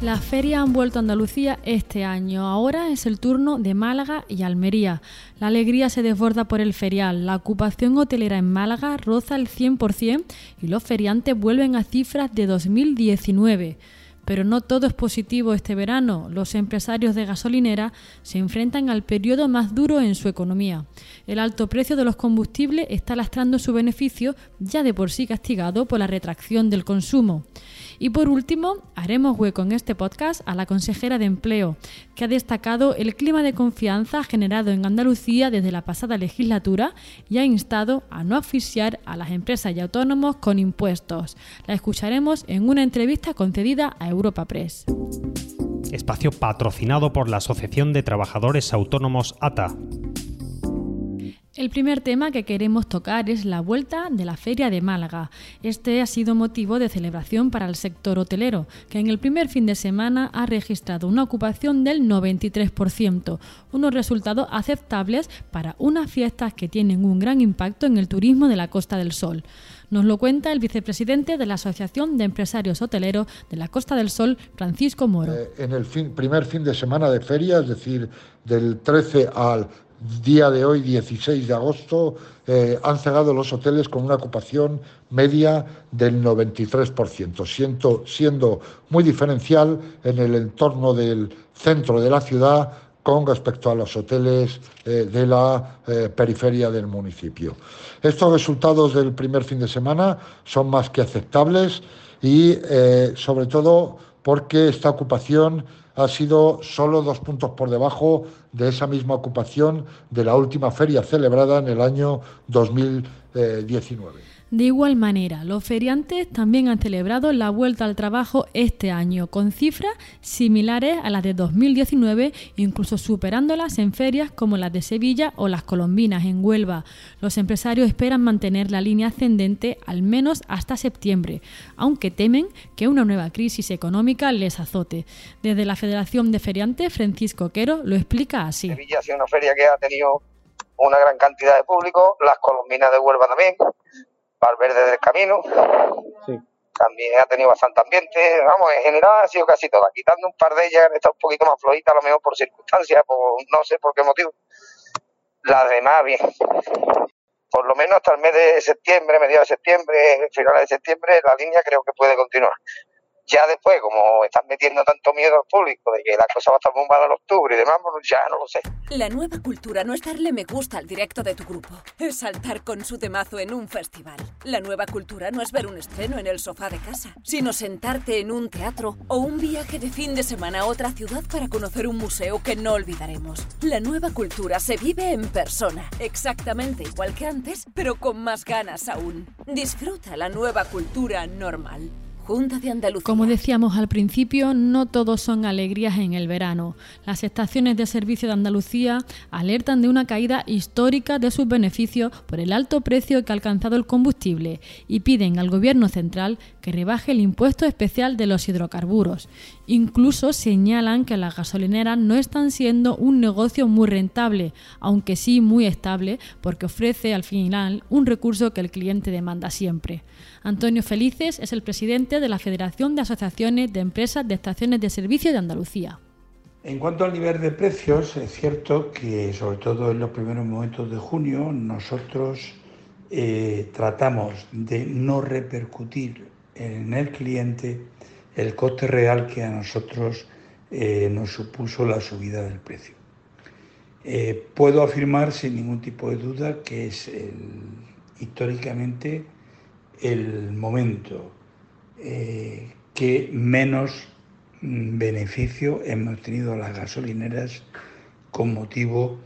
Las ferias han vuelto a Andalucía este año. Ahora es el turno de Málaga y Almería. La alegría se desborda por el ferial. La ocupación hotelera en Málaga roza el 100% y los feriantes vuelven a cifras de 2019. Pero no todo es positivo este verano. Los empresarios de gasolinera se enfrentan al periodo más duro en su economía. El alto precio de los combustibles está lastrando su beneficio, ya de por sí castigado por la retracción del consumo. Y por último, haremos hueco en este podcast a la consejera de Empleo, que ha destacado el clima de confianza generado en Andalucía desde la pasada legislatura y ha instado a no asfixiar a las empresas y autónomos con impuestos. La escucharemos en una entrevista concedida a Europa Press. Espacio patrocinado por la Asociación de Trabajadores Autónomos ATA. El primer tema que queremos tocar es la vuelta de la Feria de Málaga. Este ha sido motivo de celebración para el sector hotelero, que en el primer fin de semana ha registrado una ocupación del 93%, unos resultados aceptables para unas fiestas que tienen un gran impacto en el turismo de la Costa del Sol. Nos lo cuenta el vicepresidente de la Asociación de Empresarios Hoteleros de la Costa del Sol, Francisco Moro. Eh, en el primer fin de semana de feria, es decir, del 13 al día de hoy, 16 de agosto, eh, han cerrado los hoteles con una ocupación media del 93%, siendo, siendo muy diferencial en el entorno del centro de la ciudad con respecto a los hoteles eh, de la eh, periferia del municipio. Estos resultados del primer fin de semana son más que aceptables y, sobre todo, porque esta ocupación ha sido solo dos puntos por debajo de esa misma ocupación de la última feria celebrada en el año 2019. De igual manera, los feriantes también han celebrado la vuelta al trabajo este año, con cifras similares a las de 2019, incluso superándolas en ferias como las de Sevilla o las colombinas en Huelva. Los empresarios esperan mantener la línea ascendente al menos hasta septiembre, aunque temen que una nueva crisis económica les azote. Desde la Federación de Feriantes, Francisco Quero lo explica así. Sevilla ha sido una feria que ha tenido una gran cantidad de público, las colombinas de Huelva también Valverde del Camino. También ha tenido bastante ambiente. Vamos, en general ha sido casi toda. Quitando un par de ellas, está un poquito más flojita, a lo mejor por circunstancias, por no sé por qué motivo. Las demás, bien. Por lo menos hasta el mes de septiembre, mediados de septiembre, finales de septiembre, la línea creo que puede continuar. Ya después, como están metiendo tanto miedo al público de que la cosa va a estar bombada en octubre y demás, pues ya no lo sé. La nueva cultura no es darle me gusta al directo de tu grupo, es saltar con su temazo en un festival. La nueva cultura no es ver un estreno en el sofá de casa, sino sentarte en un teatro o un viaje de fin de semana a otra ciudad para conocer un museo que no olvidaremos. La nueva cultura se vive en persona, exactamente igual que antes, pero con más ganas aún. Disfruta la nueva cultura normal. Como decíamos al principio, no todos son alegrías en el verano. Las estaciones de servicio de Andalucía alertan de una caída histórica de sus beneficios por el alto precio que ha alcanzado el combustible y piden al Gobierno central rebaje el impuesto especial de los hidrocarburos. Incluso señalan que las gasolineras no están siendo un negocio muy rentable, aunque sí muy estable, porque ofrece al final un recurso que el cliente demanda siempre. Antonio Felices es el presidente de la Federación de Asociaciones de Empresas de Estaciones de Servicio de Andalucía. En cuanto al nivel de precios, es cierto que sobre todo en los primeros momentos de junio nosotros eh, tratamos de no repercutir en el cliente el coste real que a nosotros eh, nos supuso la subida del precio. Eh, puedo afirmar sin ningún tipo de duda que es históricamente el momento eh, que menos beneficio hemos tenido las gasolineras con motivo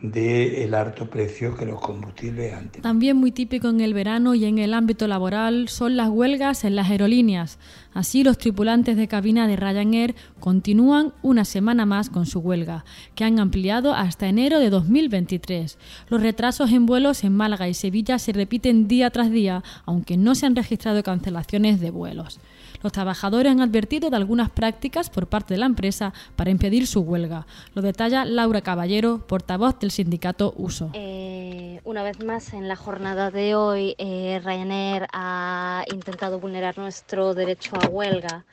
del alto precio que los combustibles antes. También muy típico en el verano y en el ámbito laboral son las huelgas en las aerolíneas. Así los tripulantes de cabina de Ryanair continúan una semana más con su huelga, que han ampliado hasta enero de 2023. Los retrasos en vuelos en Málaga y Sevilla se repiten día tras día, aunque no se han registrado cancelaciones de vuelos. Los trabajadores han advertido de algunas prácticas por parte de la empresa para impedir su huelga. Lo detalla Laura Caballero, portavoz del sindicato Uso. Eh, una vez más, en la jornada de hoy, eh, Ryanair ha intentado vulnerar nuestro derecho a huelga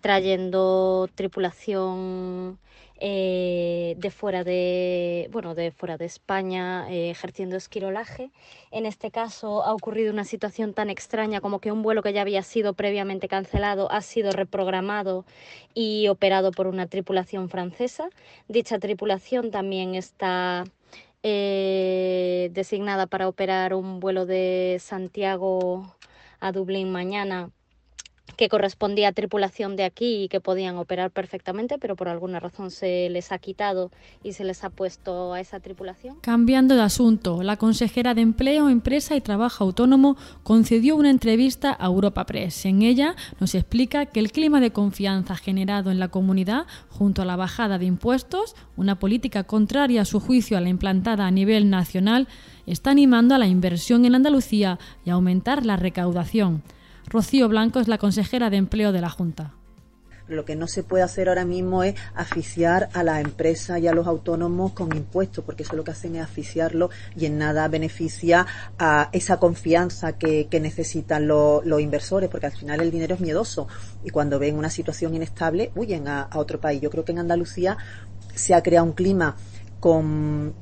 trayendo tripulación eh, de fuera de bueno de fuera de España eh, ejerciendo esquirolaje. En este caso ha ocurrido una situación tan extraña como que un vuelo que ya había sido previamente cancelado ha sido reprogramado y operado por una tripulación francesa. Dicha tripulación también está eh, designada para operar un vuelo de Santiago a Dublín mañana que correspondía a tripulación de aquí y que podían operar perfectamente, pero por alguna razón se les ha quitado y se les ha puesto a esa tripulación. Cambiando de asunto, la consejera de Empleo, Empresa y Trabajo Autónomo concedió una entrevista a Europa Press. En ella nos explica que el clima de confianza generado en la comunidad, junto a la bajada de impuestos, una política contraria a su juicio a la implantada a nivel nacional, está animando a la inversión en Andalucía y a aumentar la recaudación. Rocío Blanco es la consejera de empleo de la Junta. Lo que no se puede hacer ahora mismo es asfixiar a las empresas y a los autónomos con impuestos, porque eso lo que hacen es asfixiarlo y en nada beneficia a esa confianza que, necesitan los, inversores, porque al final el dinero es miedoso y cuando ven una situación inestable huyen a, a otro país. Yo creo que en Andalucía se ha creado un clima con,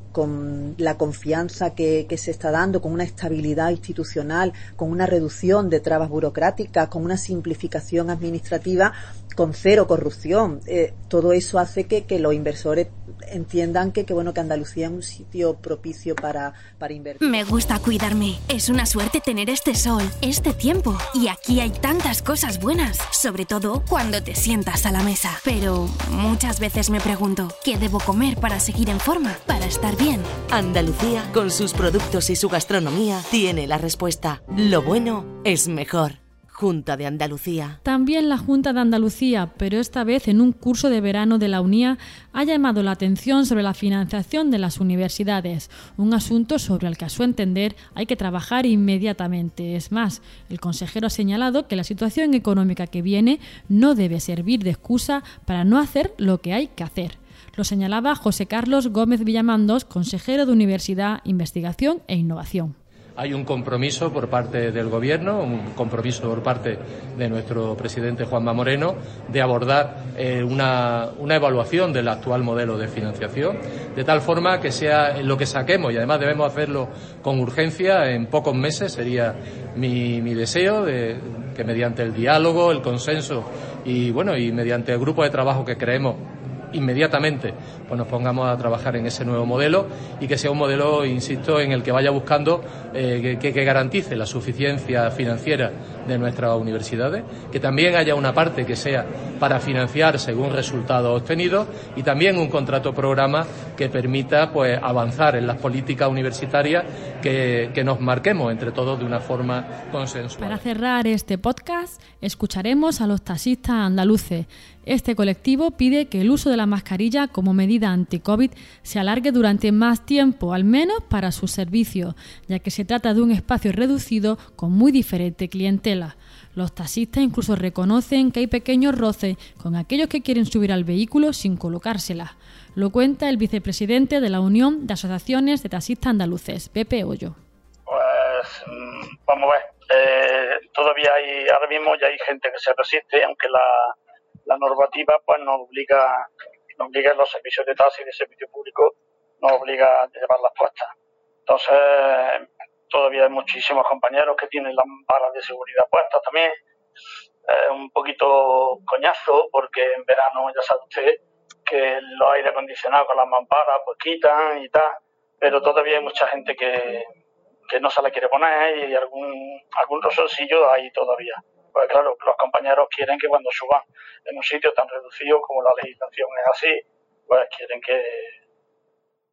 la confianza que, se está dando, con una estabilidad institucional, con una reducción de trabas burocráticas, con una simplificación administrativa, con cero corrupción. Eh, todo eso hace que, que, los inversores entiendan que, que, bueno que Andalucía es un sitio propicio para, para invertir. Me gusta cuidarme. Es una suerte tener este sol, este tiempo. Y aquí hay tantas cosas buenas, sobre todo cuando te sientas a la mesa. Pero muchas veces me pregunto, ¿qué debo comer para seguir en forma, para estar bien? Andalucía, con sus productos y su gastronomía, tiene la respuesta. Lo bueno es mejor. Junta de Andalucía. También la Junta de Andalucía, pero esta vez en un curso de verano de la UNIA, ha llamado la atención sobre la financiación de las universidades, un asunto sobre el que a su entender hay que trabajar inmediatamente. Es más, el consejero ha señalado que la situación económica que viene no debe servir de excusa para no hacer lo que hay que hacer. Lo señalaba José Carlos Gómez Villamandos, consejero de Universidad, Investigación e Innovación hay un compromiso por parte del Gobierno, un compromiso por parte de nuestro presidente Juanma Moreno, de abordar eh, una, evaluación del actual modelo de financiación, de tal forma que sea lo que saquemos, y además debemos hacerlo con urgencia, en pocos meses sería mi, deseo, de, que mediante el diálogo, el consenso y, bueno, y mediante el grupo de trabajo que creemos inmediatamente pues nos pongamos a trabajar en ese nuevo modelo y que sea un modelo, insisto, en el que vaya buscando eh, que, garantice la suficiencia financiera de nuestras universidades, que también haya una parte que sea para financiar según resultados obtenidos y también un contrato programa que permita pues avanzar en las políticas universitarias que, nos marquemos entre todos de una forma consensual. Para cerrar este podcast, escucharemos a los taxistas andaluces este colectivo pide que el uso de la mascarilla como medida anti-COVID se alargue durante más tiempo, al menos para sus servicios, ya que se trata de un espacio reducido con muy diferente clientela. Los taxistas incluso reconocen que hay pequeños roces con aquellos que quieren subir al vehículo sin colocársela. Lo cuenta el vicepresidente de la Unión de Asociaciones de Taxistas Andaluces, Pepe Hoyo. Pues mm, vamos a ver, eh, todavía hay, ahora mismo ya hay gente que se resiste, aunque la, la normativa pues nos obliga, nos obliga los servicios de taxi de servicio público, nos obliga a llevar las puestas. Entonces, todavía hay muchísimos compañeros que tienen las barras de seguridad puestas también. Es un poquito coñazo porque en verano ya sabe usted que los aire acondicionados con las mamparas pues quitan y tal, pero todavía hay mucha gente que, que no se la quiere poner y algún, algún rosoncillo hay todavía. Pues claro, los compañeros quieren que cuando suban en un sitio tan reducido como la legislación es así, pues quieren que,